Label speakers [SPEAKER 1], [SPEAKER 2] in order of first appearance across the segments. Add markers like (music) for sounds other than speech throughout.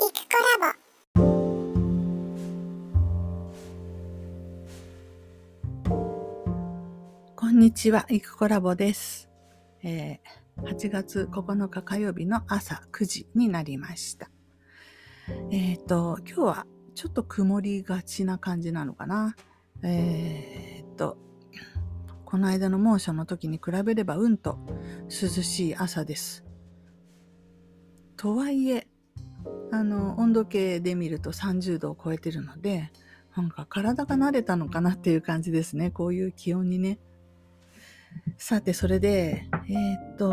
[SPEAKER 1] イクコラ
[SPEAKER 2] ボこんにちは、イクコラボです。えー、8月9日火曜日の朝9時になりました。えっ、ー、と、今日はちょっと曇りがちな感じなのかな。えっ、ー、と、この間の猛暑の時に比べればうんと涼しい朝です。とはいえ、あの、温度計で見ると30度を超えてるので、なんか体が慣れたのかなっていう感じですね。こういう気温にね。さて、それで、えー、っと、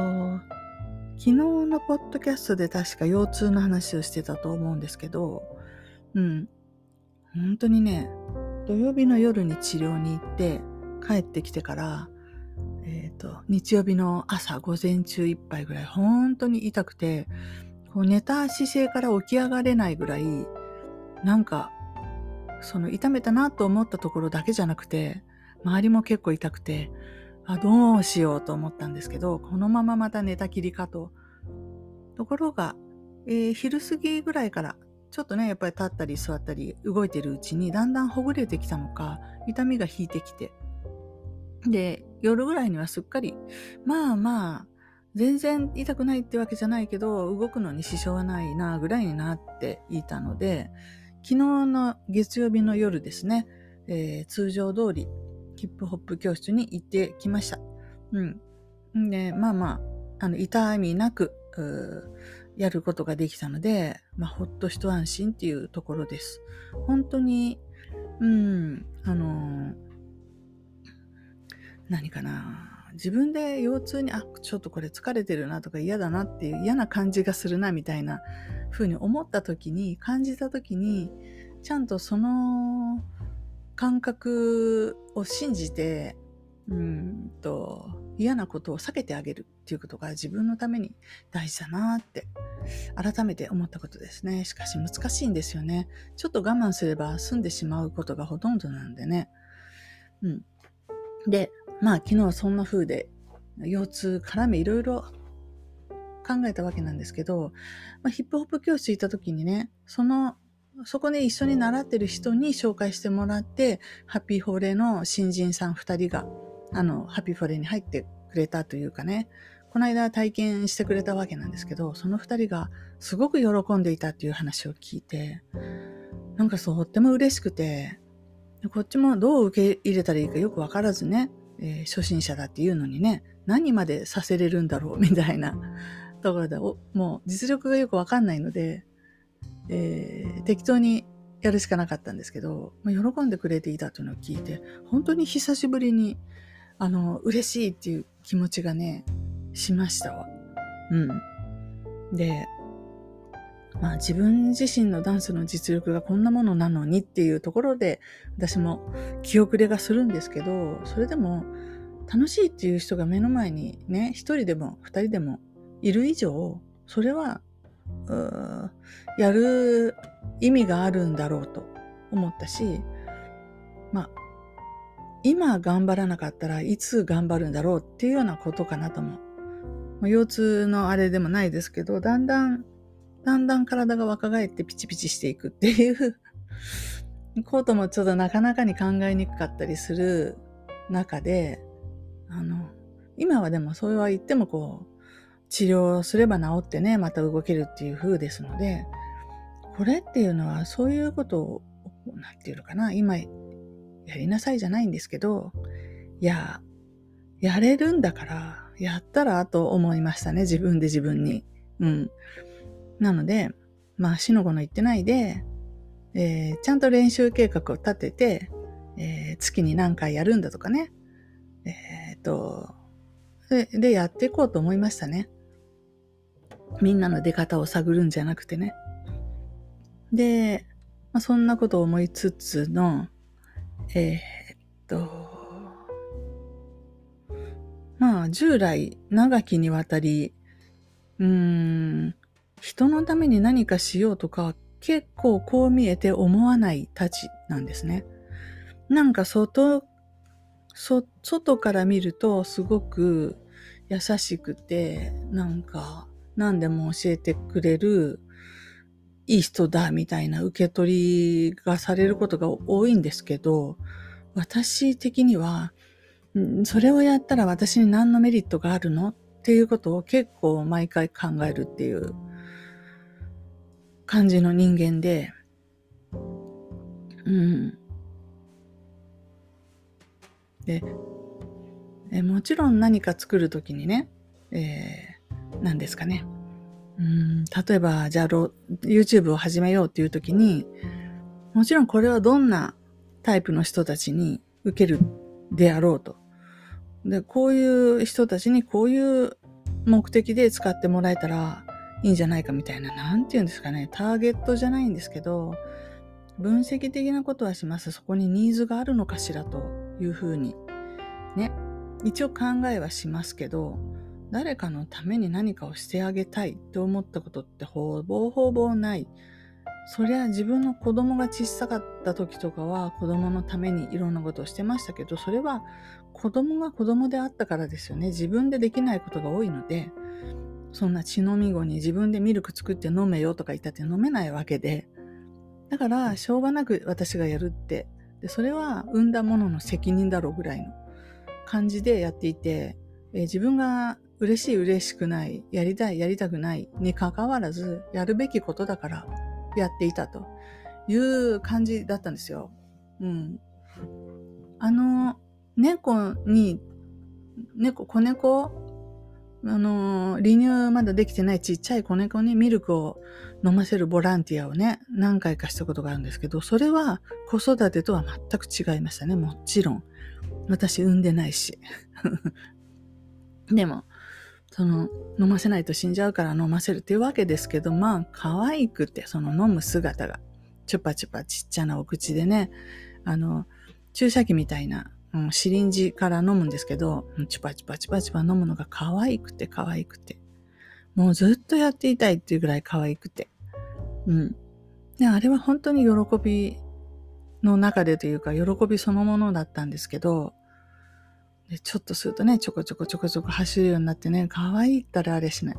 [SPEAKER 2] 昨日のポッドキャストで確か腰痛の話をしてたと思うんですけど、うん。本当にね、土曜日の夜に治療に行って帰ってきてから、えっ、と、日曜日の朝午前中いっぱいぐらい本当に痛くて、こう寝た姿勢から起き上がれないぐらい、なんか、その痛めたなと思ったところだけじゃなくて、周りも結構痛くて、あ、どうしようと思ったんですけど、このまままた寝たきりかと。ところが、えー、昼過ぎぐらいから、ちょっとね、やっぱり立ったり座ったり動いてるうちに、だんだんほぐれてきたのか、痛みが引いてきて。で、夜ぐらいにはすっかり、まあまあ、全然痛くないってわけじゃないけど、動くのに支障はないな、ぐらいになっていたので、昨日の月曜日の夜ですね、えー、通常通り、ヒップホップ教室に行ってきました。うん。で、まあまあ、あの、痛みなく、やることができたので、まあ、ほっと一安心っていうところです。本当に、うん、あのー、何かな。自分で腰痛に、あ、ちょっとこれ疲れてるなとか嫌だなっていう嫌な感じがするなみたいな風に思った時に、感じた時に、ちゃんとその感覚を信じて、うんと、嫌なことを避けてあげるっていうことが自分のために大事だなって改めて思ったことですね。しかし難しいんですよね。ちょっと我慢すれば済んでしまうことがほとんどなんでね。うん。で、まあ昨日はそんな風で、腰痛絡めいろいろ考えたわけなんですけど、まあ、ヒップホップ教室行った時にね、その、そこで一緒に習ってる人に紹介してもらって、ハッピーフォーレの新人さん二人が、あの、ハッピーフォーレに入ってくれたというかね、この間体験してくれたわけなんですけど、その二人がすごく喜んでいたっていう話を聞いて、なんかとっても嬉しくて、こっちもどう受け入れたらいいかよくわからずね、えー、初心者だっていうのにね、何までさせれるんだろうみたいな (laughs) ところで、もう実力がよくわかんないので、えー、適当にやるしかなかったんですけど、まあ、喜んでくれていたというのを聞いて、本当に久しぶりに、あの、嬉しいっていう気持ちがね、しましたわ。うん。で、まあ自分自身のダンスの実力がこんなものなのにっていうところで私も気遅れがするんですけど、それでも楽しいっていう人が目の前にね、一人でも二人でもいる以上、それは、やる意味があるんだろうと思ったし、まあ、今頑張らなかったらいつ頑張るんだろうっていうようなことかなとも。腰痛のあれでもないですけど、だんだんだんだん体が若返ってピチピチしていくっていう (laughs) こともちょっとなかなかに考えにくかったりする中で、あの、今はでもそれは言ってもこう、治療すれば治ってね、また動けるっていう風ですので、これっていうのはそういうことを、なんていうのかな、今やりなさいじゃないんですけど、いや、やれるんだから、やったらと思いましたね、自分で自分に。うん。なので、まあ、死の子の言ってないで、えー、ちゃんと練習計画を立てて、えー、月に何回やるんだとかね。えー、っとで、で、やっていこうと思いましたね。みんなの出方を探るんじゃなくてね。で、まあ、そんなことを思いつつの、えー、っと、まあ、従来、長きにわたり、うーん、人のために何かしようとか、結構こう見えて思わないたちなんですね。なんか外、外から見るとすごく優しくて、なんか何でも教えてくれる、いい人だみたいな受け取りがされることが多いんですけど、私的には、それをやったら私に何のメリットがあるの？っていうことを結構毎回考えるっていう感じの人間で、うん。で、えもちろん何か作るときにね、えー、何ですかね。うん、例えば、じゃあ、YouTube を始めようっていうときに、もちろんこれはどんなタイプの人たちに受けるであろうと。で、こういう人たちにこういう目的で使ってもらえたらいいんじゃないかみたいな、なんて言うんですかね、ターゲットじゃないんですけど、分析的なことはします。そこにニーズがあるのかしらというふうに。ね。一応考えはしますけど、誰かのために何かをしてあげたいって思ったことってほぼほぼない。そりゃ自分の子供が小さかった時とかは子供のためにいろんなことをしてましたけど、それは子供が子供であったからですよね。自分でできないことが多いので、そんな血飲み子に自分でミルク作って飲めよとか言ったって飲めないわけで、だからしょうがなく私がやるって、でそれは産んだものの責任だろうぐらいの感じでやっていて、えー、自分が嬉しい嬉しくない、やりたいやりたくないに関わらず、やるべきことだからやっていたという感じだったんですよ。うん。あの、猫に、猫、子猫、あの、離乳まだできてないちっちゃい子猫にミルクを飲ませるボランティアをね、何回かしたことがあるんですけど、それは子育てとは全く違いましたね。もちろん。私産んでないし。でも、その、飲ませないと死んじゃうから飲ませるっていうわけですけど、まあ、可愛くて、その飲む姿が、チュパチュパちっちゃなお口でね、あの、注射器みたいな、うん、シリンジから飲むんですけど、チュパチュパチュパチュパ飲むのが可愛くて可愛くて。もうずっとやっていたいっていうぐらい可愛くて。うん。で、あれは本当に喜びの中でというか、喜びそのものだったんですけど、でちょっとするとね、ちょこちょこちょこちょこ走るようになってね、可愛いったらあれしない。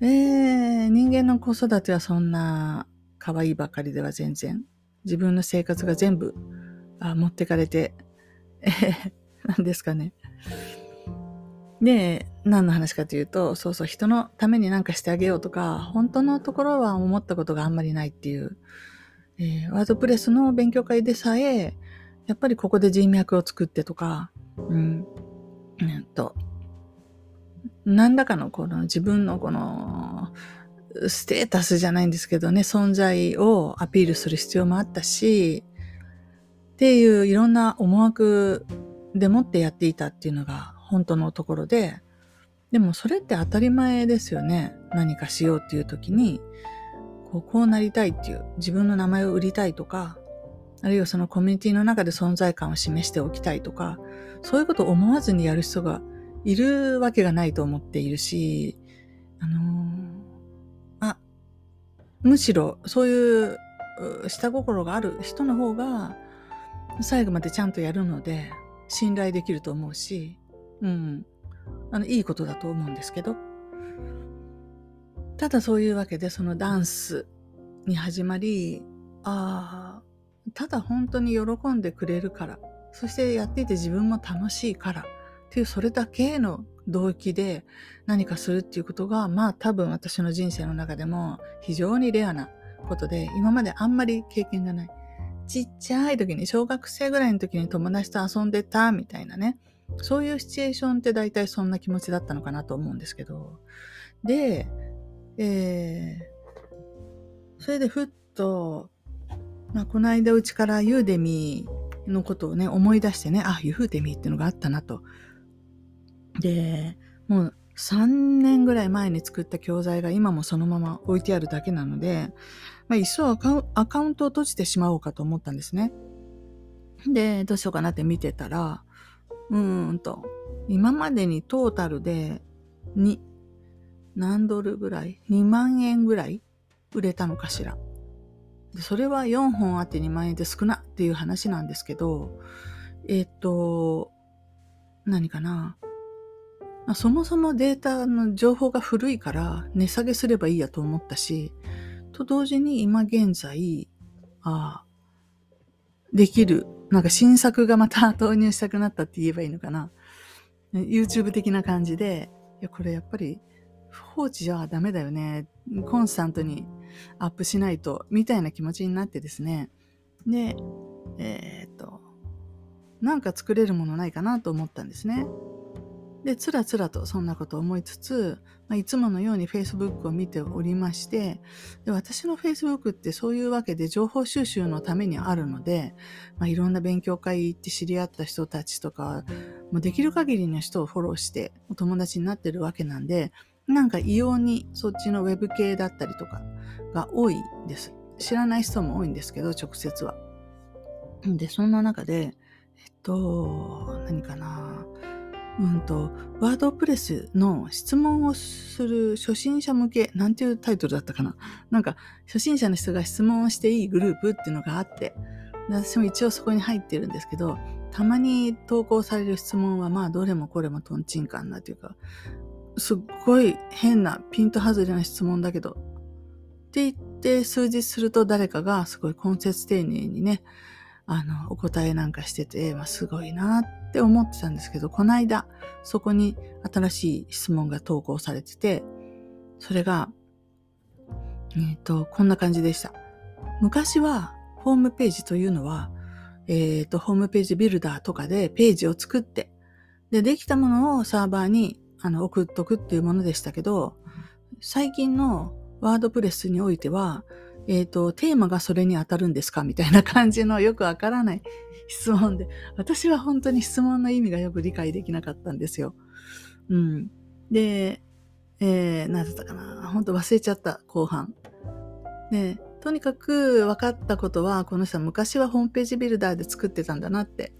[SPEAKER 2] えー、人間の子育てはそんな可愛いばかりでは全然。自分の生活が全部あ持ってかれて、(laughs) 何ですかね。で、何の話かというと、そうそう、人のために何かしてあげようとか、本当のところは思ったことがあんまりないっていう、えー、ワードプレスの勉強会でさえ、やっぱりここで人脈を作ってとか、うん、うんと、何らかのこの自分のこの、ステータスじゃないんですけどね、存在をアピールする必要もあったし、っていういろんな思惑でもってやっていたっていうのが本当のところで、でもそれって当たり前ですよね。何かしようっていう時に、こうこうなりたいっていう、自分の名前を売りたいとか、あるいはそのコミュニティの中で存在感を示しておきたいとか、そういうことを思わずにやる人がいるわけがないと思っているし、あのー、あ、むしろそういう下心がある人の方が最後までちゃんとやるので信頼できると思うし、うん。あの、いいことだと思うんですけど。ただそういうわけで、そのダンスに始まり、ああ、ただ本当に喜んでくれるから、そしてやっていて自分も楽しいからっていうそれだけの動機で何かするっていうことが、まあ多分私の人生の中でも非常にレアなことで、今まであんまり経験がない。ちっちゃい時に、小学生ぐらいの時に友達と遊んでたみたいなね。そういうシチュエーションって大体そんな気持ちだったのかなと思うんですけど。で、えー、それでふっと、まあ、この間うちからユーデミーのことをね、思い出してね、あ、ユーデミーっていうのがあったなと。で、もう3年ぐらい前に作った教材が今もそのまま置いてあるだけなので、まあ、いっそアカウントを閉じてしまおうかと思ったんですね。で、どうしようかなって見てたら、うーんと、今までにトータルで2、何ドルぐらい ?2 万円ぐらい売れたのかしら。それは4本あって2万円で少なっていう話なんですけど、えっ、と、何かな。そもそもデータの情報が古いから値下げすればいいやと思ったし、と同時に今現在、あできる、なんか新作がまた (laughs) 投入したくなったって言えばいいのかな。YouTube 的な感じで、いや、これやっぱり放置じゃダメだよね。コンスタントにアップしないと、みたいな気持ちになってですね。で、えー、っと、なんか作れるものないかなと思ったんですね。で、つらつらとそんなことを思いつつ、まあ、いつものように Facebook を見ておりまして、で私の Facebook ってそういうわけで情報収集のためにあるので、まあ、いろんな勉強会行って知り合った人たちとか、もうできる限りの人をフォローしてお友達になってるわけなんで、なんか異様にそっちのウェブ系だったりとかが多いです。知らない人も多いんですけど、直接は。で、そんな中で、えっと、何かな。うんと、ワードプレスの質問をする初心者向け、なんていうタイトルだったかな。なんか、初心者の人が質問をしていいグループっていうのがあって、私も一応そこに入ってるんですけど、たまに投稿される質問は、まあ、どれもこれもトンチンカンなというか、すっごい変なピント外れな質問だけど、って言って数日すると誰かがすごい根節丁寧にね、あの、お答えなんかしてて、まあ、すごいなって思ってたんですけど、この間、そこに新しい質問が投稿されてて、それが、えっ、ー、と、こんな感じでした。昔は、ホームページというのは、えっ、ー、と、ホームページビルダーとかでページを作って、で、できたものをサーバーにあの送っとくっていうものでしたけど、最近のワードプレスにおいては、えっ、ー、と、テーマがそれに当たるんですか？みたいな感じのよくわからない (laughs) 質問で、私は本当に質問の意味がよく理解できなかったんですよ。うん。で、えー、何だったかな？本当忘れちゃった、後半。で、とにかく分かったことは、この人は昔はホームページビルダーで作ってたんだなって。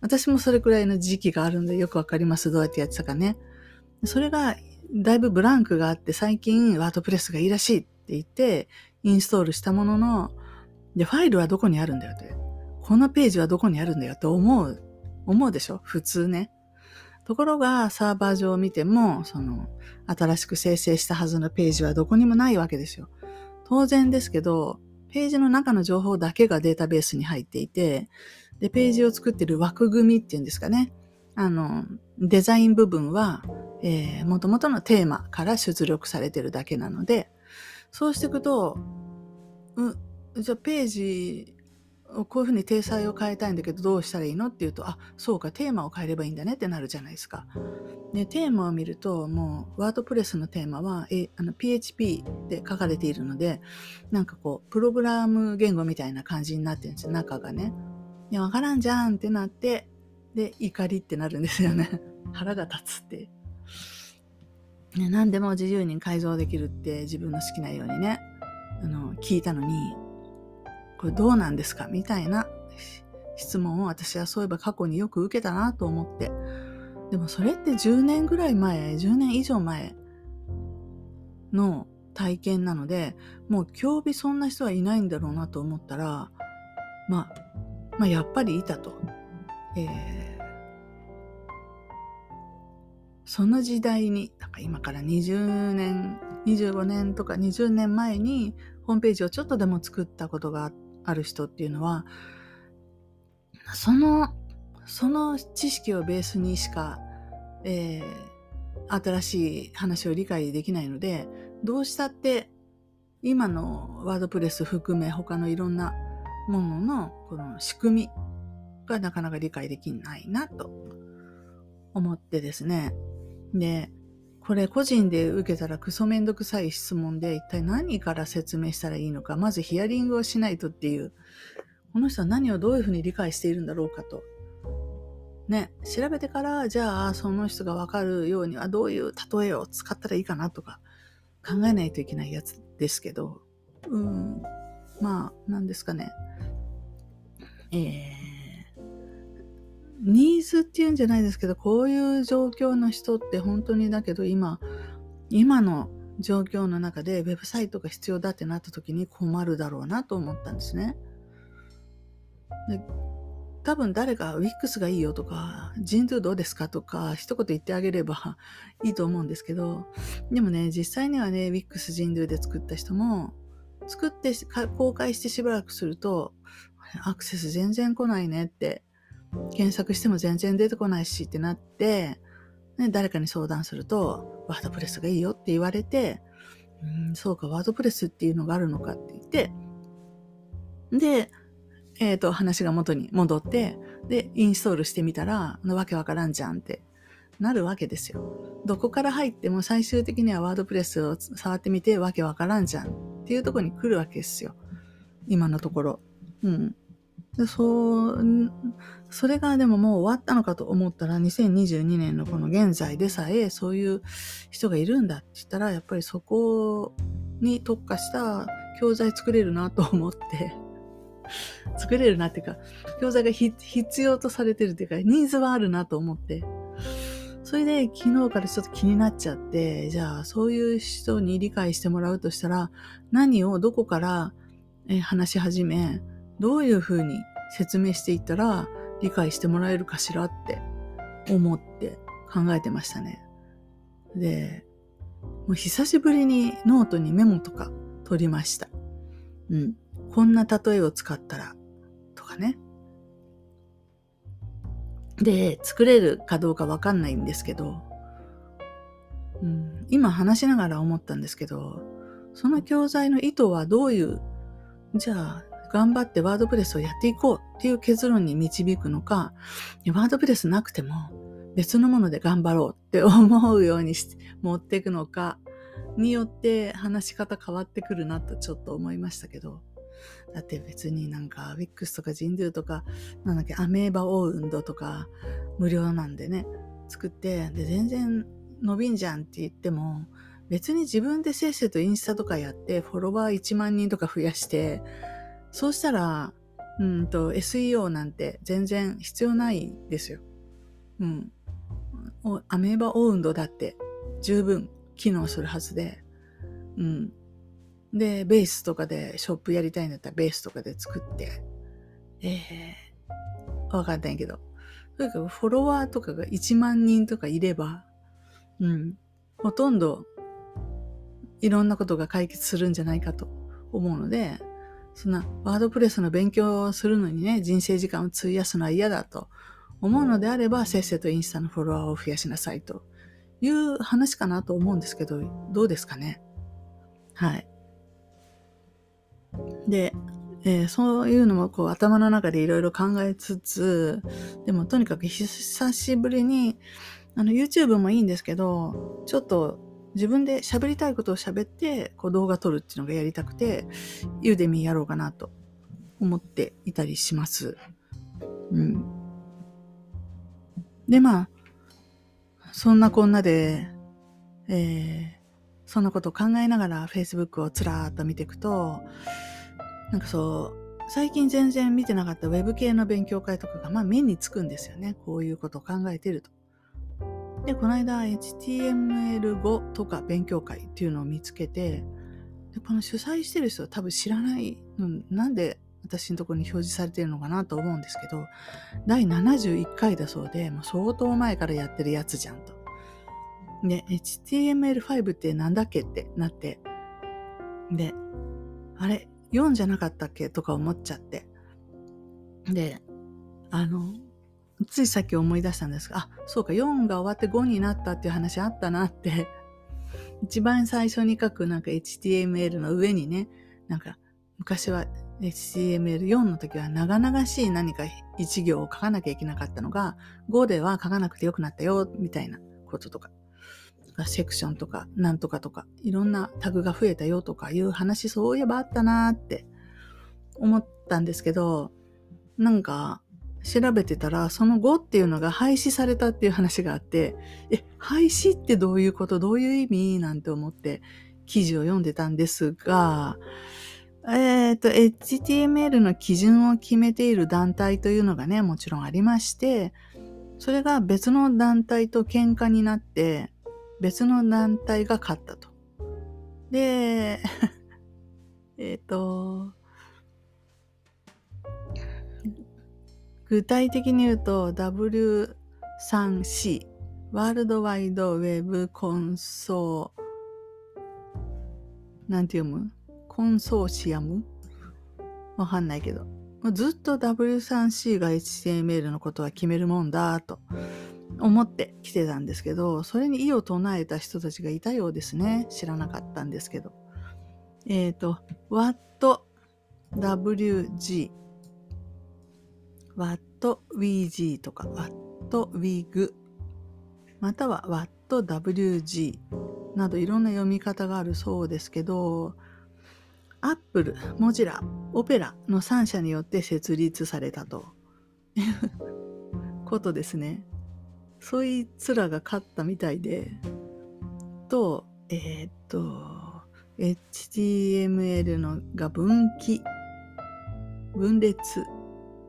[SPEAKER 2] 私もそれくらいの時期があるんでよくわかります。どうやってやってたかね。それが、だいぶブランクがあって、最近ワードプレスがいいらしいって言って、インストールしたものの、で、ファイルはどこにあるんだよって。このページはどこにあるんだよって思う、思うでしょ？普通ね。ところが、サーバー上を見ても、その、新しく生成したはずのページはどこにもないわけですよ。当然ですけど、ページの中の情報だけがデータベースに入っていて、で、ページを作ってる枠組みっていうんですかね。あの、デザイン部分は、えー、元々のテーマから出力されてるだけなので、そうしていくと、うん、じゃあページをこういうふうに体裁を変えたいんだけどどうしたらいいのっていうと、あ、そうか、テーマを変えればいいんだねってなるじゃないですか。で、テーマを見ると、もう、ワードプレスのテーマは、えあの PHP で書かれているので、なんかこう、プログラム言語みたいな感じになってるんですよ、中がね。いや、わからんじゃんってなって、で、怒りってなるんですよね。(laughs) 腹が立つって。ね、何でも自由に改造できるって自分の好きなようにね、あの、聞いたのに、これどうなんですか？みたいな質問を私はそういえば過去によく受けたなと思って。でもそれって10年ぐらい前、10年以上前の体験なので、もう今日日そんな人はいないんだろうなと思ったら、まあ、まあやっぱりいたと。えーその時代に、なんか今から20年、25年とか20年前にホームページをちょっとでも作ったことがある人っていうのは、その、その知識をベースにしか、えー、新しい話を理解できないので、どうしたって今のワードプレス含め他のいろんなもののこの仕組みがなかなか理解できないなと思ってですね。で、これ個人で受けたらクソめんどくさい質問で一体何から説明したらいいのか、まずヒアリングをしないとっていう、この人は何をどういうふうに理解しているんだろうかと。ね、調べてから、じゃあその人がわかるようにはどういう例えを使ったらいいかなとか考えないといけないやつですけど、うん、まあ、なんですかね。えーニーズっていうんじゃないですけど、こういう状況の人って本当にだけど今、今の状況の中でウェブサイトが必要だってなった時に困るだろうなと思ったんですね。で多分誰か WIX がいいよとか、ジンドゥどうですかとか、一言言ってあげれば (laughs) いいと思うんですけど、でもね、実際にはね、WIX ジンドゥで作った人も、作って公開してしばらくすると、アクセス全然来ないねって、検索しても全然出てこないしってなって、ね、誰かに相談すると、ワードプレスがいいよって言われて、うん、そうか、ワードプレスっていうのがあるのかって言って、で、えっ、ー、と、話が元に戻って、で、インストールしてみたら、わけわからんじゃんってなるわけですよ。どこから入っても最終的にはワードプレスを触ってみてわけわからんじゃんっていうとこに来るわけですよ。今のところ。うん。でそう、それがでももう終わったのかと思ったら、2022年のこの現在でさえ、そういう人がいるんだって言ったら、やっぱりそこに特化した教材作れるなと思って、(laughs) 作れるなっていうか、教材が必要とされてるっていうか、ニーズはあるなと思って、それで昨日からちょっと気になっちゃって、じゃあそういう人に理解してもらうとしたら、何をどこから話し始め、どういうふうに説明していったら理解してもらえるかしらって思って考えてましたね。で、もう久しぶりにノートにメモとか取りました。うん。こんな例えを使ったら、とかね。で、作れるかどうかわかんないんですけど、うん、今話しながら思ったんですけど、その教材の意図はどういう、じゃあ、頑張ってワードプレスをやっていこうっていう結論に導くのか、ワードプレスなくても別のもので頑張ろうって思うようにし持っていくのかによって話し方変わってくるなとちょっと思いましたけど。だって別になんか、ウィックスとかジンドゥとか、なんだっけ、アメーバオウンドとか、無料なんでね、作って、で、全然伸びんじゃんって言っても、別に自分でせっせとインスタとかやって、フォロワー1万人とか増やして、そうしたら、うんと、SEO なんて全然必要ないですよ。うん。アメーバオウンドだって十分機能するはずで、うん。で、ベースとかでショップやりたいんだったらベースとかで作って、ええー、わかんないけど、とにかくフォロワーとかが1万人とかいれば、うん、ほとんどいろんなことが解決するんじゃないかと思うので、そんなワードプレスの勉強をするのにね、人生時間を費やすのは嫌だと思うのであれば、せっせとインスタのフォロワーを増やしなさいという話かなと思うんですけど、どうですかね？はい。で、えー、そういうのもこう頭の中でいろいろ考えつつ、でもとにかく久しぶりに、あの YouTube もいいんですけど、ちょっと自分で喋りたいことを喋ってこう動画撮るっていうのがやりたくて、ユーデミーやろうかなと思っていたりします。うん。で、まあ、そんなこんなで、えー、そんなことを考えながら Facebook をつらーっと見ていくと、なんかそう、最近全然見てなかった Web 系の勉強会とかが、まあ目につくんですよね。こういうことを考えてると。で、この間 HTML5 とか勉強会っていうのを見つけて、でこの主催してる人は多分知らないの、なんで私のところに表示されてるのかなと思うんですけど、第71回だそうで、もう相当前からやってるやつじゃんと。で、HTML5 ってなんだっけってなって、で、あれ、4じゃなかったっけとか思っちゃって。で、あの、ついさっき思い出したんですが、あ、そうか、4が終わって5になったっていう話あったなって、(laughs) 一番最初に書くなんか HTML の上にね、なんか昔は HTML4 の時は長々しい何か一行を書かなきゃいけなかったのが、5では書かなくてよくなったよ、みたいなこととか。セクションとか、なんとかとか、いろんなタグが増えたよとかいう話、そういえばあったなって思ったんですけど、なんか、調べてたら、その後っていうのが廃止されたっていう話があって、え、廃止ってどういうこと？どういう意味？なんて思って記事を読んでたんですが、えっ、ー、と、HTML の基準を決めている団体というのがね、もちろんありまして、それが別の団体と喧嘩になって、別の団体が勝ったと。で、(laughs) えっと、具体的に言うと W3C ワールドワイドウェブコンソーなんて読む？コンソーシアム？わかんないけど。ずっと W3C が HTML のことは決めるもんだと思ってきてたんですけど、それに異を唱えた人たちがいたようですね。知らなかったんですけど。えっ、ー、と、WhatWG、WhatWG とか WhatWig、または WatWG などいろんな読み方があるそうですけど、アップル、モジラ、オペラの3社によって設立されたという (laughs) ことですね。そいつらが勝ったみたいで、と、えー、っと、HTML のが分岐、分裂、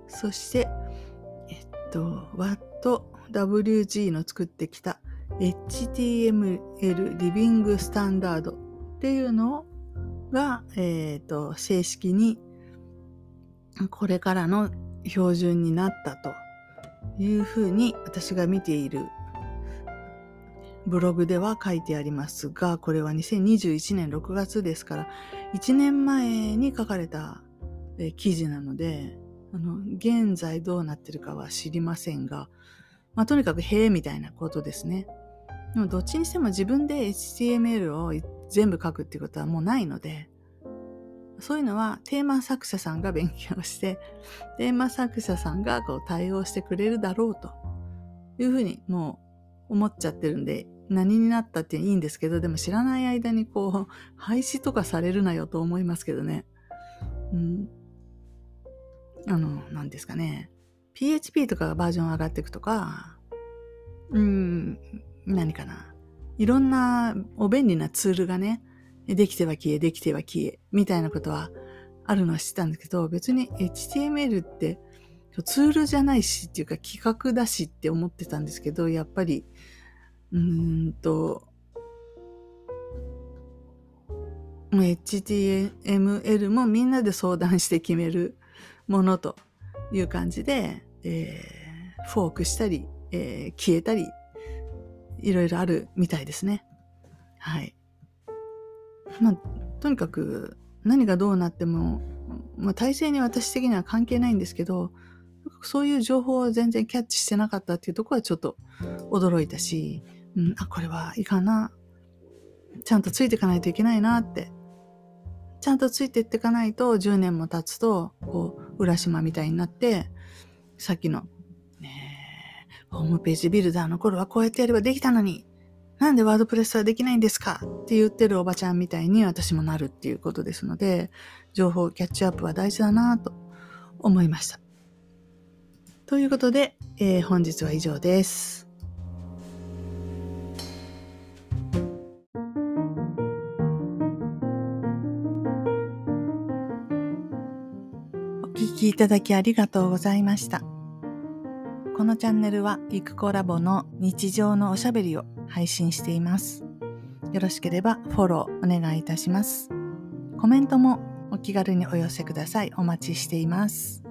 [SPEAKER 2] そして、えっと、WattWG の作ってきた HTML リビングスタンダードっていうのが、えっ、と、正式にこれからの標準になったというふうに私が見ているブログでは書いてありますが、これは2021年6月ですから、1年前に書かれた記事なので、あの、現在どうなってるかは知りませんが、まあ、とにかく、へえ、みたいなことですね。でも、どっちにしても自分で HTML を全部書くっていうことはもうないので、そういうのはテーマ作者さんが勉強して、テーマ作者さんがこう対応してくれるだろうというふうにもう思っちゃってるんで、何になったっていいんですけど、でも知らない間にこう、廃止とかされるなよと思いますけどね。うん。あの、何ですかね。PHP とかがバージョン上がっていくとか、うん、何かな。いろんなお便利なツールがね、できては消え、できては消え、みたいなことはあるのは知ってたんですけど、別に HTML ってツールじゃないしっていうか企画だしって思ってたんですけど、やっぱり、うーんと、HTML もみんなで相談して決めるものという感じで、えー、フォークしたり、えー、消えたり、いろいろあるみたいですね。はい。まあ、とにかく何がどうなっても、まあ、体制に私的には関係ないんですけど、そういう情報を全然キャッチしてなかったっていうところはちょっと驚いたし、うん、あ、これはいいかな。ちゃんとついていかないといけないなって。ちゃんとついていってかないと10年も経つと、こう、浦島みたいになって、さっきの、ねホームページビルダーの頃はこうやってやればできたのに、なんでワードプレスはできないんですか？って言ってるおばちゃんみたいに私もなるっていうことですので、情報キャッチアップは大事だなと思いました。ということで、えー、本日は以上です。きいただきありがとうございました。このチャンネルは、ゆくコラボの日常のおしゃべりを配信しています。よろしければフォローお願いいたします。コメントもお気軽にお寄せください。お待ちしています。